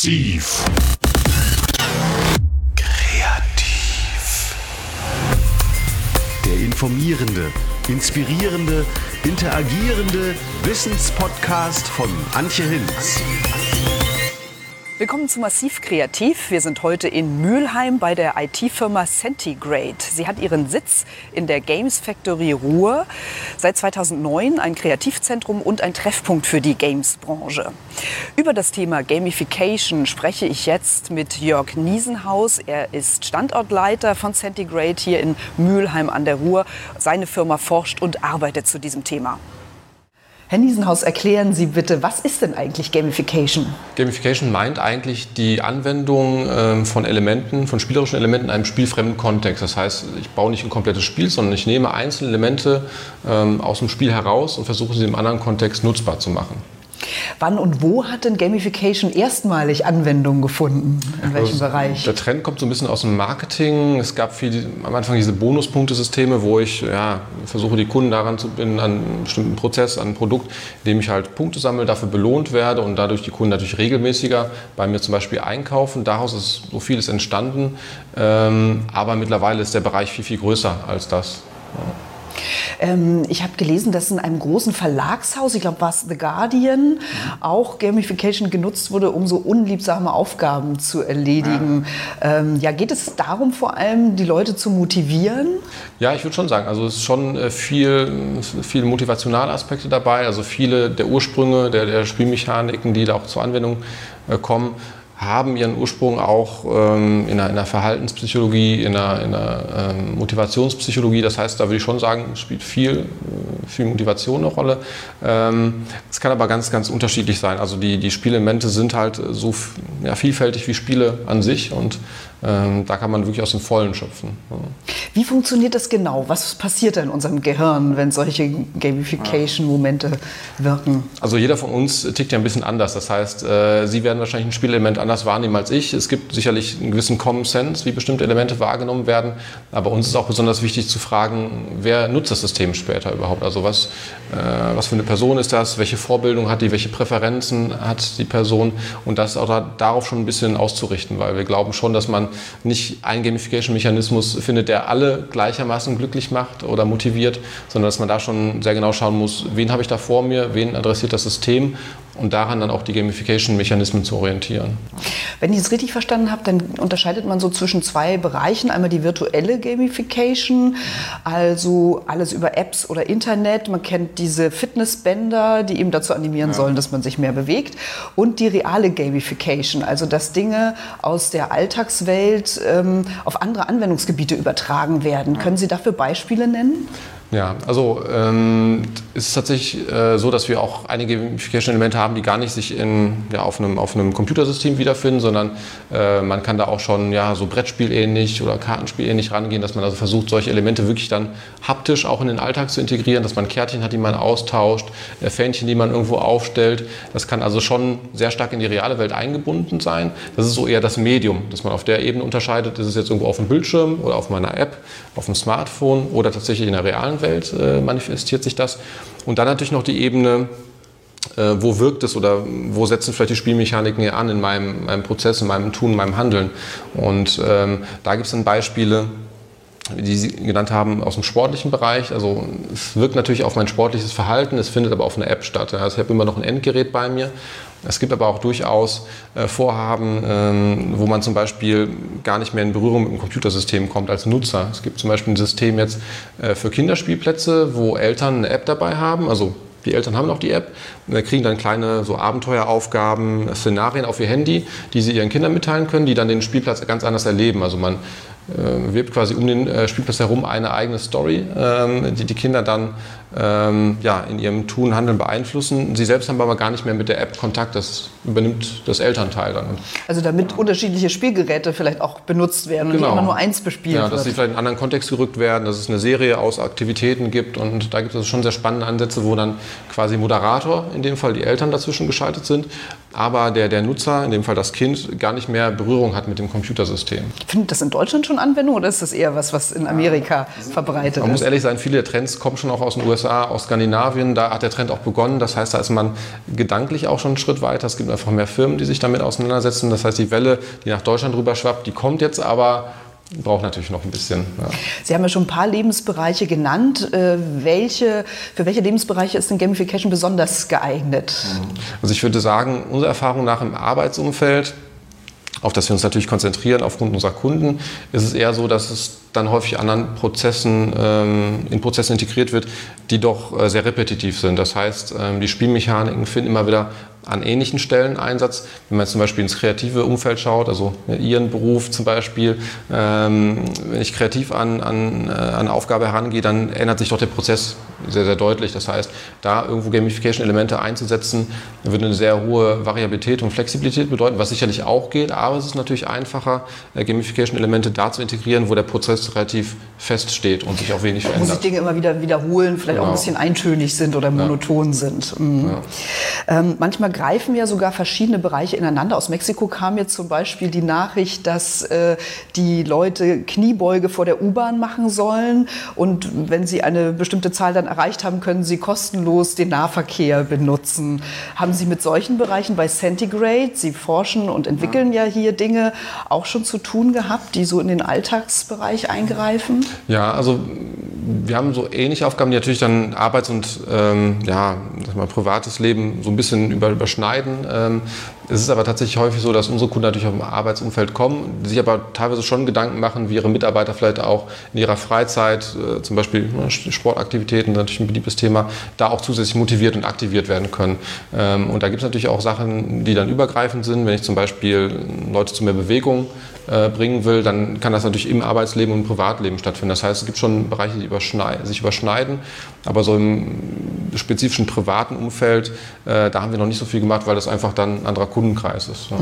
Massiv. Kreativ. Der informierende, inspirierende, interagierende Wissenspodcast von Antje Hinz. Willkommen zu Massiv Kreativ. Wir sind heute in Mülheim bei der IT-Firma Centigrade. Sie hat ihren Sitz in der Games Factory Ruhr. Seit 2009 ein Kreativzentrum und ein Treffpunkt für die Games-Branche. Über das Thema Gamification spreche ich jetzt mit Jörg Niesenhaus. Er ist Standortleiter von Centigrade hier in Mülheim an der Ruhr. Seine Firma forscht und arbeitet zu diesem Thema. Herr Niesenhaus, erklären Sie bitte, was ist denn eigentlich Gamification? Gamification meint eigentlich die Anwendung ähm, von Elementen, von spielerischen Elementen in einem spielfremden Kontext. Das heißt, ich baue nicht ein komplettes Spiel, sondern ich nehme einzelne Elemente ähm, aus dem Spiel heraus und versuche sie im anderen Kontext nutzbar zu machen. Wann und wo hat denn Gamification erstmalig Anwendung gefunden? In welchem also, Bereich? Der Trend kommt so ein bisschen aus dem Marketing. Es gab viel, am Anfang diese Bonuspunktesysteme, wo ich ja, versuche, die Kunden daran zu binden, an einen bestimmten Prozess, an ein Produkt, in dem ich halt Punkte sammle, dafür belohnt werde und dadurch die Kunden natürlich regelmäßiger bei mir zum Beispiel einkaufen. Daraus ist so vieles entstanden. Ähm, aber mittlerweile ist der Bereich viel, viel größer als das. Ja. Ähm, ich habe gelesen, dass in einem großen Verlagshaus, ich glaube, war es The Guardian, auch Gamification genutzt wurde, um so unliebsame Aufgaben zu erledigen. Ja, ähm, ja geht es darum vor allem, die Leute zu motivieren? Ja, ich würde schon sagen, also es ist schon äh, viel, viele motivationale Aspekte dabei, also viele der Ursprünge der, der Spielmechaniken, die da auch zur Anwendung äh, kommen, haben ihren Ursprung auch ähm, in, einer, in, einer, Verhaltenspsychologie, in einer, in einer ähm, Motivationspsychologie. Das heißt, da würde ich schon sagen, spielt viel, äh, viel Motivation eine Rolle. Ähm, es ähm, kann aber ganz, ganz unterschiedlich sein. Also die, die Spielelemente sind halt so ja, vielfältig wie Spiele an sich und ähm, da kann man wirklich aus dem Vollen schöpfen. Ja. Wie funktioniert das genau? Was passiert da in unserem Gehirn, wenn solche Gamification-Momente wirken? Also jeder von uns tickt ja ein bisschen anders. Das heißt, äh, Sie werden wahrscheinlich ein Spielelement anders wahrnehmen als ich. Es gibt sicherlich einen gewissen Common Sense, wie bestimmte Elemente wahrgenommen werden. Aber uns ist auch besonders wichtig zu fragen, wer nutzt das System später überhaupt? Also was, äh, was für eine Person ist das? Welche Vorbildung hat die? Welche Präferenzen hat die Person? Und das auch da, darauf schon ein bisschen auszurichten, weil wir glauben schon, dass man nicht einen Gamification-Mechanismus findet, der alle gleichermaßen glücklich macht oder motiviert, sondern dass man da schon sehr genau schauen muss, wen habe ich da vor mir, wen adressiert das System und daran dann auch die Gamification-Mechanismen zu orientieren. Wenn ich es richtig verstanden habe, dann unterscheidet man so zwischen zwei Bereichen. Einmal die virtuelle Gamification, also alles über Apps oder Internet. Man kennt diese Fitnessbänder, die eben dazu animieren ja. sollen, dass man sich mehr bewegt. Und die reale Gamification, also dass Dinge aus der Alltagswelt ähm, auf andere Anwendungsgebiete übertragen werden. Ja. Können Sie dafür Beispiele nennen? Ja, also ähm, es ist tatsächlich äh, so, dass wir auch einige Gamification-Elemente haben, die gar nicht sich in, ja, auf, einem, auf einem Computersystem wiederfinden, sondern äh, man kann da auch schon ja, so Brettspielähnlich oder Kartenspielähnlich rangehen, dass man also versucht, solche Elemente wirklich dann haptisch auch in den Alltag zu integrieren, dass man Kärtchen hat, die man austauscht, äh, Fähnchen, die man irgendwo aufstellt. Das kann also schon sehr stark in die reale Welt eingebunden sein. Das ist so eher das Medium, dass man auf der Ebene unterscheidet, ist es jetzt irgendwo auf dem Bildschirm oder auf meiner App, auf dem Smartphone oder tatsächlich in der realen Welt äh, manifestiert sich das. Und dann natürlich noch die Ebene, äh, wo wirkt es oder wo setzen vielleicht die Spielmechaniken hier an in meinem, meinem Prozess, in meinem Tun, in meinem Handeln. Und ähm, da gibt es dann Beispiele, die Sie genannt haben, aus dem sportlichen Bereich. Also es wirkt natürlich auf mein sportliches Verhalten, es findet aber auf einer App statt. Also ich habe immer noch ein Endgerät bei mir. Es gibt aber auch durchaus äh, Vorhaben, ähm, wo man zum Beispiel gar nicht mehr in Berührung mit dem Computersystem kommt als Nutzer. Es gibt zum Beispiel ein System jetzt äh, für Kinderspielplätze, wo Eltern eine App dabei haben, also die Eltern haben auch die App, kriegen dann kleine so Abenteueraufgaben, Szenarien auf ihr Handy, die sie ihren Kindern mitteilen können, die dann den Spielplatz ganz anders erleben. Also man äh, wirbt quasi um den äh, Spielplatz herum eine eigene Story, ähm, die die Kinder dann ähm, ja, in ihrem Tun, Handeln beeinflussen. Sie selbst haben aber gar nicht mehr mit der App Kontakt, das übernimmt das Elternteil dann. Also damit unterschiedliche Spielgeräte vielleicht auch benutzt werden genau. und immer nur eins bespielt ja, wird. dass sie vielleicht in einen anderen Kontext gerückt werden, dass es eine Serie aus Aktivitäten gibt und da gibt es schon sehr spannende Ansätze, wo dann quasi Moderator, in dem Fall die Eltern dazwischen geschaltet sind, aber der, der Nutzer, in dem Fall das Kind, gar nicht mehr Berührung hat mit dem Computersystem. Findet das in Deutschland schon Anwendung oder ist das eher was, was in Amerika verbreitet Man muss ist? ehrlich sein, viele der Trends kommen schon auch aus den USA, aus Skandinavien. Da hat der Trend auch begonnen. Das heißt, da ist man gedanklich auch schon einen Schritt weiter. Es gibt einfach mehr Firmen, die sich damit auseinandersetzen. Das heißt, die Welle, die nach Deutschland rüber schwappt, die kommt jetzt aber braucht natürlich noch ein bisschen. Ja. Sie haben ja schon ein paar Lebensbereiche genannt. Äh, welche, für welche Lebensbereiche ist denn Gamification besonders geeignet? Also ich würde sagen, unsere Erfahrung nach im Arbeitsumfeld, auf das wir uns natürlich konzentrieren aufgrund unserer Kunden, ist es eher so, dass es dann häufig anderen Prozessen, ähm, in Prozessen integriert wird, die doch äh, sehr repetitiv sind. Das heißt, ähm, die Spielmechaniken finden immer wieder an ähnlichen Stellen Einsatz. Wenn man zum Beispiel ins kreative Umfeld schaut, also Ihren Beruf zum Beispiel, ähm, wenn ich kreativ an, an, äh, an eine Aufgabe herangehe, dann ändert sich doch der Prozess sehr, sehr deutlich. Das heißt, da irgendwo Gamification-Elemente einzusetzen, würde eine sehr hohe Variabilität und Flexibilität bedeuten, was sicherlich auch geht, aber es ist natürlich einfacher, äh, Gamification-Elemente da zu integrieren, wo der Prozess relativ feststeht und sich auch wenig Wo sich verändert. Dinge immer wieder wiederholen, vielleicht auch ein Genau. bisschen eintönig sind oder monoton sind. Mhm. Ähm, manchmal greifen ja sogar verschiedene Bereiche ineinander. Aus Mexiko kam jetzt zum Beispiel die Nachricht, dass äh, die Leute Kniebeuge vor der U-Bahn machen sollen und wenn sie eine bestimmte Zahl dann erreicht haben, können sie kostenlos den Nahverkehr benutzen. Haben Sie mit solchen Bereichen bei Centigrade, Sie forschen und entwickeln ja hier Dinge, auch schon zu tun gehabt, die so in den Alltagsbereich eingreifen? Ja, also wir haben so ähnliche Aufgaben, die natürlich dann Arbeits- und ähm, ja, sag mal, privates Leben so ein bisschen über, überschneiden. Ähm, es ist aber tatsächlich häufig so, dass unsere Kunden natürlich auch im Arbeitsumfeld kommen, sich aber teilweise schon Gedanken machen, wie ihre Mitarbeiter vielleicht auch in ihrer Freizeit, äh, zum Beispiel ne, Sportaktivitäten, natürlich ein beliebtes Thema, da auch zusätzlich motiviert und aktiviert werden können. Ähm, und da gibt es natürlich auch Sachen, die dann übergreifend sind. Wenn ich zum Beispiel Leute zu mehr Bewegung äh, bringen will, dann kann das natürlich im Arbeitsleben und im Privatleben stattfinden. Das heißt, es gibt schon Bereiche, die überschnei sich überschneiden, aber so im spezifischen privaten Umfeld, äh, da haben wir noch nicht so viel gemacht, weil das einfach dann ein anderer Kundenkreis ist. Ja.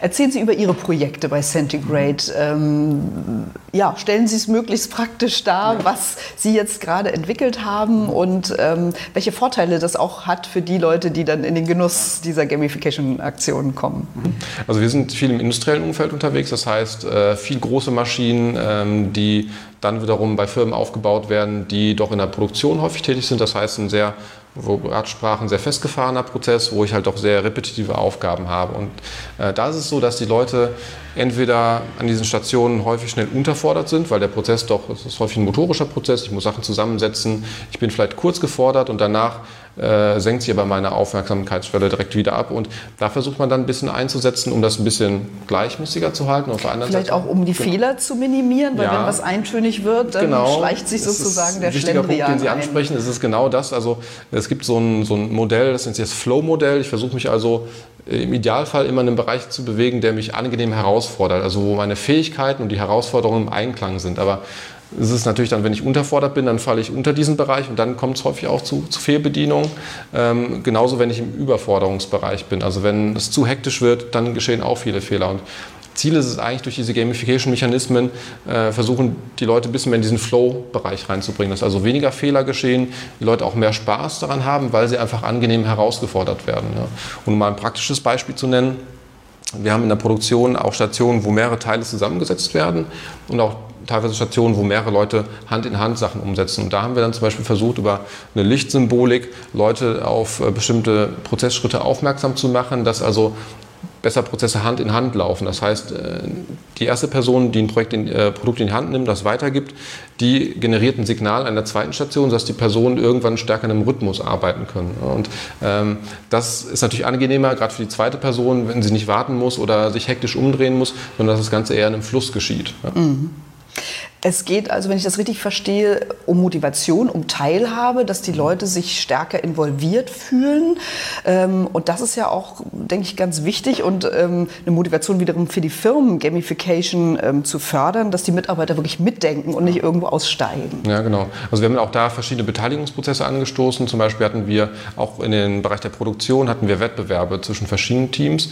Erzählen Sie über Ihre Projekte bei Centigrade. Ähm, ja, stellen Sie es möglichst praktisch dar, was Sie jetzt gerade entwickelt haben und ähm, welche Vorteile das auch hat für die Leute, die dann in den Genuss dieser Gamification-Aktionen kommen. Also wir sind viel im industriellen Umfeld unterwegs, das heißt äh, viel große Maschinen, ähm, die dann wiederum bei Firmen aufgebaut werden, die doch in der Produktion häufig tätig sind. Das heißt ein sehr, wo gerade sprachen, sehr festgefahrener Prozess, wo ich halt doch sehr repetitive Aufgaben habe. Und äh, da ist es so, dass die Leute entweder an diesen Stationen häufig schnell unterfordert sind, weil der Prozess doch, es ist häufig ein motorischer Prozess, ich muss Sachen zusammensetzen, ich bin vielleicht kurz gefordert und danach äh, senkt sich aber meine Aufmerksamkeitsschwelle direkt wieder ab. Und da versucht man dann ein bisschen einzusetzen, um das ein bisschen gleichmäßiger zu halten. Auf der anderen Vielleicht Seite, auch, um die Fehler zu minimieren, weil Ja. wenn was eintönig wird, dann Genau. schleicht sich sozusagen ist der ein wichtiger Punkt, Schlendrian den Sie ein. ansprechen. Es ist genau das. Also es gibt so ein, so ein Modell, das nennt sich das Flow-Modell. Ich versuche mich also äh, im Idealfall immer in einem Bereich zu bewegen, der mich angenehm herausfordert. Also wo meine Fähigkeiten und die Herausforderungen im Einklang sind. Aber es ist natürlich dann, wenn ich unterfordert bin, dann falle ich unter diesen Bereich und dann kommt es häufig auch zu, zu Fehlbedienungen. Ähm, genauso, wenn ich im Überforderungsbereich bin. Also wenn es zu hektisch wird, dann geschehen auch viele Fehler. Und Ziel ist es eigentlich, durch diese Gamification-Mechanismen äh, versuchen, die Leute ein bisschen mehr in diesen Flow-Bereich reinzubringen, dass also weniger Fehler geschehen, die Leute auch mehr Spaß daran haben, weil sie einfach angenehm herausgefordert werden. Ja. Und um mal ein praktisches Beispiel zu nennen, wir haben in der Produktion auch Stationen, wo mehrere Teile zusammengesetzt werden und auch teilweise Stationen, wo mehrere Leute Hand in Hand Sachen umsetzen. Und da haben wir dann zum Beispiel versucht, über eine Lichtsymbolik Leute auf äh, bestimmte Prozessschritte aufmerksam zu machen, dass also besser Prozesse Hand in Hand laufen. Das heißt, äh, die erste Person, die ein Projekt in, äh, Produkt in die Hand nimmt, das weitergibt, die generiert ein Signal an der zweiten Station, sodass die Personen irgendwann stärker in einem Rhythmus arbeiten können. Und ähm, das ist natürlich angenehmer, gerade für die zweite Person, wenn sie nicht warten muss oder sich hektisch umdrehen muss, sondern dass das Ganze eher in einem Fluss geschieht. Ja. Es geht also, wenn ich das richtig verstehe, um Motivation, um Teilhabe, dass die Leute sich stärker involviert fühlen. Ähm, Und das ist ja auch, denke ich, ganz wichtig und ähm, eine Motivation wiederum für die Firmen, Gamification ähm, zu fördern, dass die Mitarbeiter wirklich mitdenken und nicht irgendwo aussteigen. Ja, genau. Also wir haben auch da verschiedene Beteiligungsprozesse angestoßen. Zum Beispiel hatten wir auch in den Bereich der Produktion hatten wir Wettbewerbe zwischen verschiedenen Teams,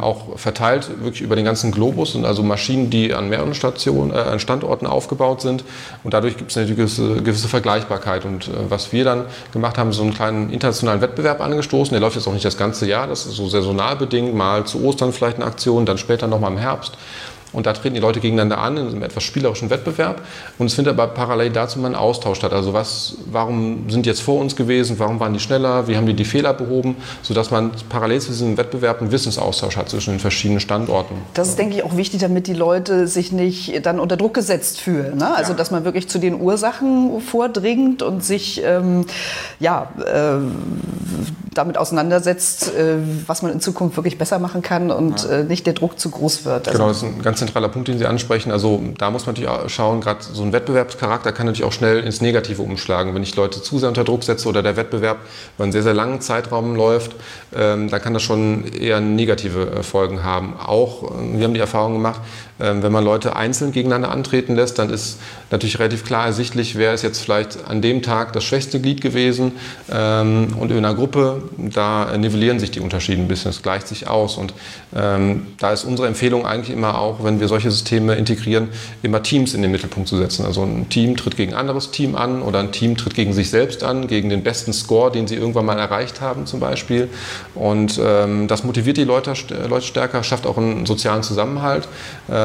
auch verteilt wirklich über den ganzen Globus und also Maschinen, die an mehreren Stationen, äh, an Standorten aufgebaut sind. Und dadurch gibt es eine gewisse, gewisse Vergleichbarkeit. Und äh, was wir dann gemacht haben, so einen kleinen internationalen Wettbewerb angestoßen. Der läuft jetzt auch nicht das ganze Jahr, das ist so saisonal bedingt, mal zu Ostern vielleicht eine Aktion, dann später nochmal im Herbst. Und da treten die Leute gegeneinander an in einem etwas spielerischen Wettbewerb und es findet aber parallel dazu mal ein Austausch statt. Also was, warum sind jetzt vor uns gewesen, warum waren die schneller, wie haben die die Fehler behoben, sodass man parallel zu diesem Wettbewerb einen Wissensaustausch hat zwischen den verschiedenen Standorten. Das ist, denke ich, auch wichtig, damit die Leute sich nicht dann unter Druck gesetzt fühlen. Ne? Also, ja. dass man wirklich zu den Ursachen vordringt und sich ähm, ja, äh, damit auseinandersetzt, äh, was man in Zukunft wirklich besser machen kann und ja. äh, nicht der Druck zu groß wird. Also genau, das ist ein ganz zentraler Punkt, den Sie ansprechen. Also da muss man natürlich auch schauen, gerade so ein Wettbewerbscharakter kann natürlich auch schnell ins Negative umschlagen. Wenn ich Leute zu sehr unter Druck setze oder der Wettbewerb über einen sehr, sehr langen Zeitraum läuft, ähm, dann kann das schon eher negative äh, Folgen haben. Auch, äh, wir haben die Erfahrung gemacht, wenn man Leute einzeln gegeneinander antreten lässt, dann ist natürlich relativ klar ersichtlich, wer ist jetzt vielleicht an dem Tag das schwächste Glied gewesen. Ähm, und in einer Gruppe, da nivellieren sich die Unterschiede ein bisschen, es gleicht sich aus. Und ähm, da ist unsere Empfehlung eigentlich immer auch, wenn wir solche Systeme integrieren, immer Teams in den Mittelpunkt zu setzen. Also ein Team tritt gegen ein anderes Team an oder ein Team tritt gegen sich selbst an, gegen den besten Score, den sie irgendwann mal erreicht haben zum Beispiel. Und das motiviert die Leute, Leute stärker, schafft auch einen sozialen Zusammenhalt.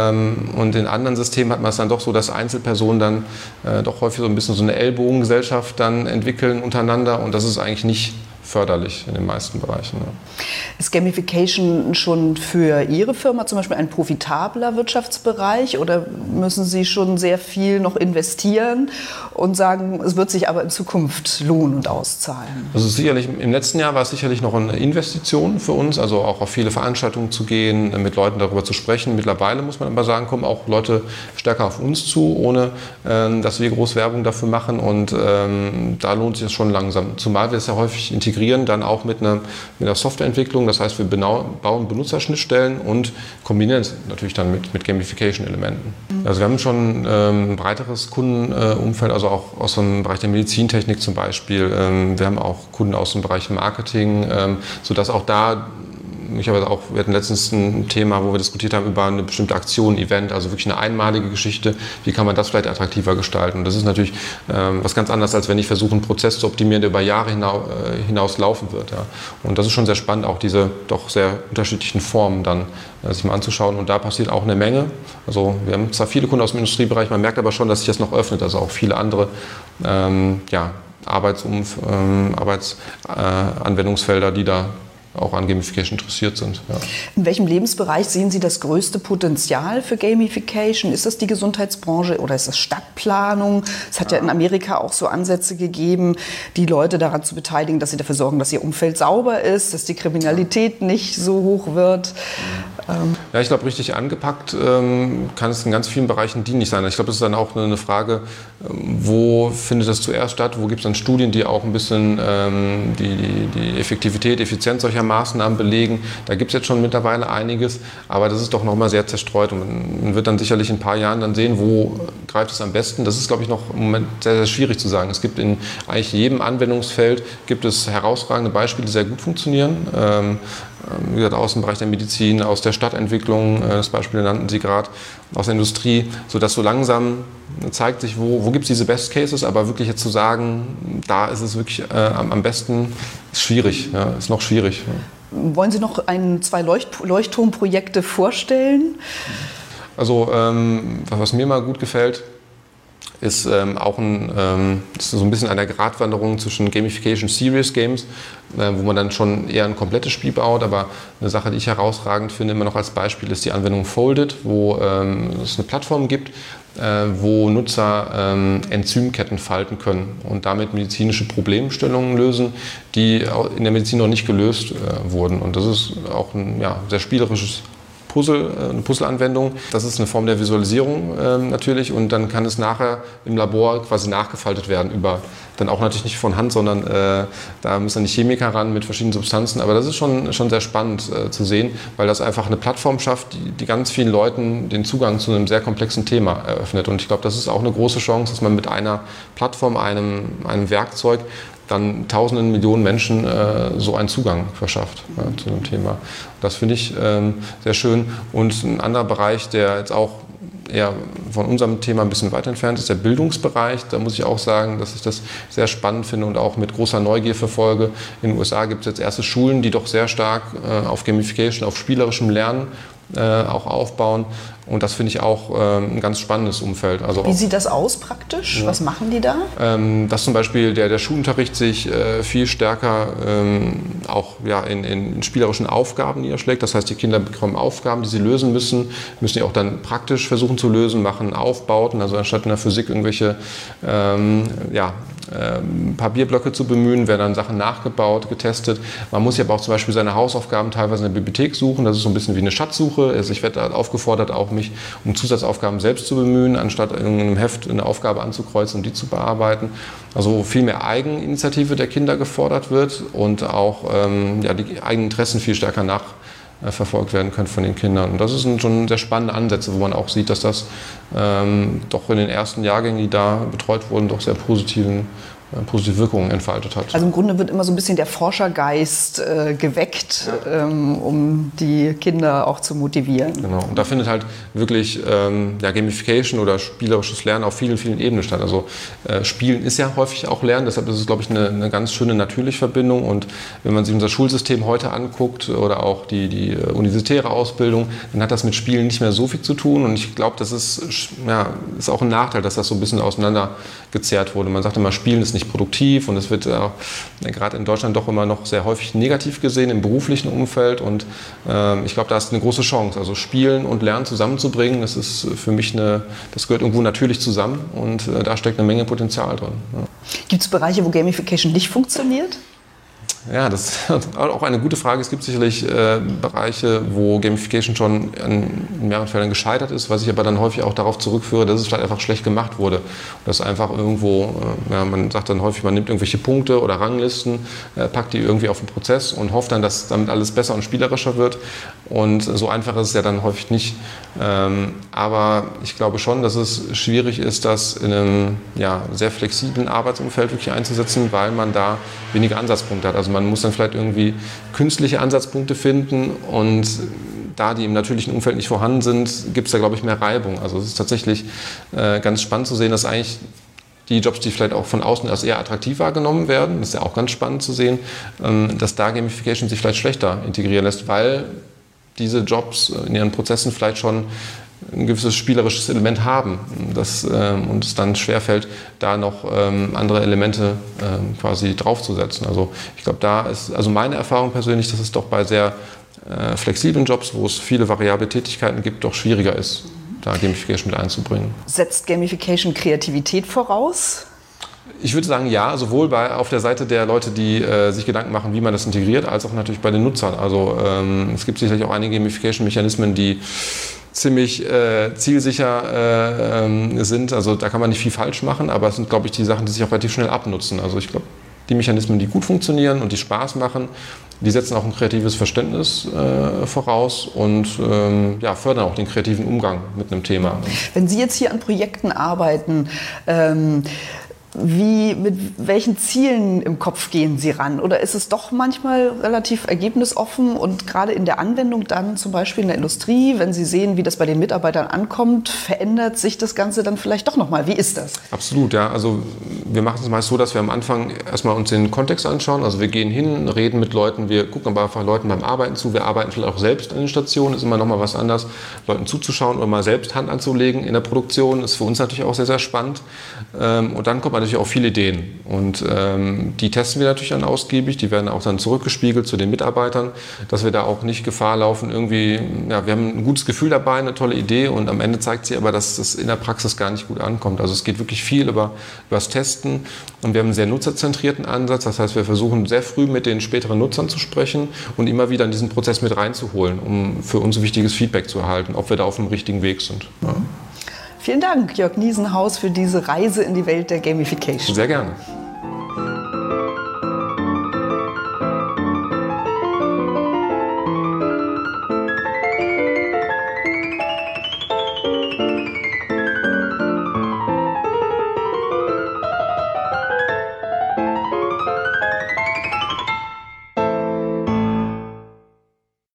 Ähm, und in anderen Systemen hat man es dann doch so, dass Einzelpersonen dann äh, doch häufig so ein bisschen so eine Ellbogengesellschaft dann entwickeln untereinander. Und das ist eigentlich nicht förderlich in den meisten Bereichen. Ja. Ist Gamification schon für Ihre Firma zum Beispiel ein profitabler Wirtschaftsbereich oder müssen Sie schon sehr viel noch investieren und sagen, es wird sich aber in Zukunft lohnen und auszahlen? Also sicherlich, im letzten Jahr war es sicherlich noch eine Investition für uns, also auch auf viele Veranstaltungen zu gehen, mit Leuten darüber zu sprechen. Mittlerweile muss man aber sagen, kommen auch Leute stärker auf uns zu, ohne ähm, dass wir groß Werbung dafür machen und ähm, da lohnt sich das schon langsam, zumal wir es ja häufig integrieren integrieren dann auch mit einer, mit einer Softwareentwicklung. Das heißt, wir bauen Benutzerschnittstellen und kombinieren es natürlich dann mit, mit Gamification-Elementen. Mhm. Also wir haben schon ähm, ein breiteres Kundenumfeld, also auch aus dem Bereich der Medizintechnik zum Beispiel. Ähm, wir haben auch Kunden aus dem Bereich Marketing, ähm, sodass auch da möglicherweise auch, wir hatten letztens ein Thema, wo wir diskutiert haben über eine bestimmte Aktion, Event, also wirklich eine einmalige Geschichte. Wie kann man das vielleicht attraktiver gestalten? Und das ist natürlich ähm, was ganz anderes, als wenn ich versuche, einen Prozess zu optimieren, der über Jahre hinaus, äh, hinaus laufen wird. Ja. Und das ist schon sehr spannend, auch diese doch sehr unterschiedlichen Formen dann äh, sich mal anzuschauen. Und da passiert auch eine Menge. Also wir haben zwar viele Kunden aus dem Industriebereich, man merkt aber schon, dass sich das noch öffnet, also auch viele andere ähm, ja, Arbeitsumf ähm, Arbeitsanwendungsfelder, äh, die da auch an Gamification interessiert sind. Ja. In welchem Lebensbereich sehen Sie das größte Potenzial für Gamification? Ist das die Gesundheitsbranche oder ist das Stadtplanung? Es hat ja. ja in Amerika auch so Ansätze gegeben, die Leute daran zu beteiligen, dass sie dafür sorgen, dass ihr Umfeld sauber ist, dass die Kriminalität nicht so hoch wird. Ähm. Ja, ich glaube, richtig angepackt ähm, kann es in ganz vielen Bereichen dienlich sein. Ich glaube, das ist dann auch eine Frage, ähm, wo findet das zuerst statt? Wo gibt es dann Studien, die auch ein bisschen ähm, die, die, die Effektivität, Effizienz solcher Maßnahmen belegen. Da gibt es jetzt schon mittlerweile einiges, aber das ist doch noch mal sehr zerstreut und man wird dann sicherlich in ein paar Jahren dann sehen, wo greift es am besten. Das ist, glaube ich, noch im Moment sehr, sehr schwierig zu sagen. Es gibt in eigentlich jedem Anwendungsfeld gibt es herausragende Beispiele, die sehr gut funktionieren. Ähm, wie gesagt, aus dem Bereich der Medizin, aus der Stadtentwicklung, äh, das Beispiel nannten Sie gerade, aus der Industrie, sodass so langsam zeigt sich, wo, wo gibt es diese Best Cases, aber wirklich jetzt zu sagen, da ist es wirklich äh, am, am, besten, ist schwierig, ja, ist noch schwierig. Ja. Wollen Sie noch ein, zwei Leucht Leuchtturmprojekte vorstellen? Also, ähm, was mir mal gut gefällt, ist ähm, auch ein, ähm, ist so ein bisschen eine Gratwanderung zwischen Gamification Serious Games, äh, wo man dann schon eher ein komplettes Spiel baut. Aber eine Sache, die ich herausragend finde, immer noch als Beispiel, ist die Anwendung Folded, wo ähm, es eine Plattform gibt, äh, wo Nutzer ähm, Enzymketten falten können und damit medizinische Problemstellungen lösen, die in der Medizin noch nicht gelöst äh, wurden. Und das ist auch ein ja, sehr spielerisches Puzzle, äh, eine Puzzle-Anwendung. Das ist eine Form der Visualisierung äh, natürlich und dann kann es nachher im Labor quasi nachgefaltet werden über, dann auch natürlich nicht von Hand, sondern äh, da müssen dann die Chemiker ran mit verschiedenen Substanzen. Aber das ist schon, schon sehr spannend äh, zu sehen, weil das einfach eine Plattform schafft, die, die ganz vielen Leuten den Zugang zu einem sehr komplexen Thema eröffnet. Und ich glaube, das ist auch eine große Chance, dass man mit einer Plattform, einem, einem Werkzeug dann tausenden Millionen Menschen äh, so einen Zugang verschafft ja, zu dem Thema. Das finde ich ähm, sehr schön. Und ein anderer Bereich, der jetzt auch eher von unserem Thema ein bisschen weiter entfernt ist, der Bildungsbereich. Da muss ich auch sagen, dass ich das sehr spannend finde und auch mit großer Neugier verfolge. In den USA gibt es jetzt erste Schulen, die doch sehr stark äh, auf Gamification, auf spielerischem Lernen äh, auch aufbauen. Und das finde ich auch ähm, ein ganz spannendes Umfeld. Also Wie sieht das aus praktisch? Ja. Was machen die da? Ähm, dass zum Beispiel der, der Schulunterricht sich äh, viel stärker ähm, auch ja, in, in, spielerischen Aufgaben niederschlägt. Das heißt, die Kinder bekommen Aufgaben, die sie lösen müssen, müssen die auch dann praktisch versuchen zu lösen, machen Aufbauten. Also anstatt in der Physik irgendwelche ähm, ja, ähm, Papierblöcke zu bemühen, werden dann Sachen nachgebaut, getestet. Man muss ja aber auch zum Beispiel seine Hausaufgaben teilweise in der Bibliothek suchen. Das ist so ein bisschen wie eine Schatzsuche. Also ich werde aufgefordert, auch mich um Zusatzaufgaben selbst zu bemühen, anstatt in einem Heft eine Aufgabe anzukreuzen und die zu bearbeiten. Also viel mehr Eigeninitiative der Kinder gefordert wird und auch ähm, ja, die eigenen Interessen viel stärker nach verfolgt werden können von den Kindern. Und das sind schon sehr spannende Ansätze, wo man auch sieht, dass das ähm, doch in den ersten Jahrgängen, die da betreut wurden, doch sehr positiven äh, positive Wirkungen entfaltet hat. Also im Grunde wird immer so ein bisschen der Forschergeist äh, geweckt, ja. ähm, um die Kinder auch zu motivieren. Genau, und da findet halt wirklich ähm, ja, Gamification oder spielerisches Lernen auf vielen, vielen Ebenen statt. Also äh, Spielen ist ja häufig auch Lernen, deshalb ist es, glaube ich, eine, eine ganz schöne natürliche Verbindung. Und wenn man sich unser Schulsystem heute anguckt oder auch die, die äh, universitäre Ausbildung, dann hat das mit Spielen nicht mehr so viel zu tun. Und ich glaube, das ist, ja, ist auch ein Nachteil, dass das so ein bisschen auseinandergezerrt wurde. Man sagt immer, Spielen ist nicht nicht produktiv und es wird äh, gerade in Deutschland doch immer noch sehr häufig negativ gesehen im beruflichen Umfeld und äh, ich glaube, da ist eine große Chance. Also Spielen und Lernen zusammenzubringen, das ist für mich eine, das gehört irgendwo natürlich zusammen und äh, da steckt eine Menge Potenzial drin. Ja. Gibt es Bereiche, wo Gamification nicht funktioniert? Ja, das ist auch eine gute Frage. Es gibt sicherlich äh, Bereiche, wo Gamification schon in mehreren Fällen gescheitert ist, was ich aber dann häufig auch darauf zurückführe, dass es vielleicht einfach schlecht gemacht wurde. Und dass einfach irgendwo, äh, ja, man sagt dann häufig, man nimmt irgendwelche Punkte oder Ranglisten, äh, packt die irgendwie auf den Prozess und hofft dann, dass damit alles besser und spielerischer wird. Und so einfach ist es ja dann häufig nicht. Ähm, aber ich glaube schon, dass es schwierig ist, das in einem ja, sehr flexiblen Arbeitsumfeld wirklich einzusetzen, weil man da weniger Ansatzpunkte hat. Also man muss dann vielleicht irgendwie künstliche Ansatzpunkte finden und da die im natürlichen Umfeld nicht vorhanden sind, gibt es da, glaube ich, mehr Reibung. Also es ist tatsächlich äh, ganz spannend zu sehen, dass eigentlich die Jobs, die vielleicht auch von außen als eher attraktiv wahrgenommen werden, das ist ja auch ganz spannend zu sehen, ähm, dass da Gamification sich vielleicht schlechter integrieren lässt, weil diese Jobs in ihren Prozessen vielleicht schon ein gewisses spielerisches Element haben das, ähm, und es dann schwerfällt, da noch ähm, andere Elemente ähm, quasi draufzusetzen. Also ich glaube, da ist, also meine Erfahrung persönlich, dass es doch bei sehr äh, flexiblen Jobs, wo es viele variable Tätigkeiten gibt, doch schwieriger ist, da Gamification mit einzubringen. Setzt Gamification Kreativität voraus? Ich würde sagen, ja, sowohl bei, auf der Seite der Leute, die äh, sich Gedanken machen, wie man das integriert, als auch natürlich bei den Nutzern. Also ähm, es gibt sicherlich auch einige Gamification-Mechanismen, die ziemlich äh, zielsicher äh, ähm, sind. Also da kann man nicht viel falsch machen, aber es sind, glaube ich, die Sachen, die sich auch relativ schnell abnutzen. Also ich glaube, die Mechanismen, die gut funktionieren und die Spaß machen, die setzen auch ein kreatives Verständnis äh, voraus und ähm, ja, fördern auch den kreativen Umgang mit einem Thema. Wenn Sie jetzt hier an Projekten arbeiten, ähm, wie, mit welchen Zielen im Kopf gehen Sie ran? Oder ist es doch manchmal relativ ergebnisoffen und gerade in der Anwendung dann zum Beispiel in der Industrie, wenn Sie sehen, wie das bei den Mitarbeitern ankommt, verändert sich das Ganze dann vielleicht doch nochmal? Wie ist das? Absolut, ja. Also wir machen es meist so, dass wir am Anfang erstmal uns den Kontext anschauen. Also wir gehen hin, reden mit Leuten, wir gucken aber einfach Leuten beim Arbeiten zu. Wir arbeiten vielleicht auch selbst an den Stationen, ist immer nochmal was anderes, Leuten zuzuschauen oder mal selbst Hand anzulegen in der Produktion, ist für uns natürlich auch sehr, sehr spannend. Ähm, und dann kommt man natürlich auch viele Ideen. Und ähm, die testen wir natürlich dann ausgiebig. Die werden auch dann zurückgespiegelt zu den Mitarbeitern, dass wir da auch nicht Gefahr laufen, irgendwie, ja, wir haben ein gutes Gefühl dabei, eine tolle Idee und am Ende zeigt sich aber, dass das in der Praxis gar nicht gut ankommt. Also es geht wirklich viel über, über das Testen und wir haben einen sehr nutzerzentrierten Ansatz. Das heißt, wir versuchen sehr früh mit den späteren Nutzern zu sprechen und immer wieder in diesen Prozess mit reinzuholen, um für uns wichtiges Feedback zu erhalten, ob wir da auf dem richtigen Weg sind. Ja. Vielen Dank, Jörg Niesenhaus, für diese Reise in die Welt der Gamification. Sehr gerne.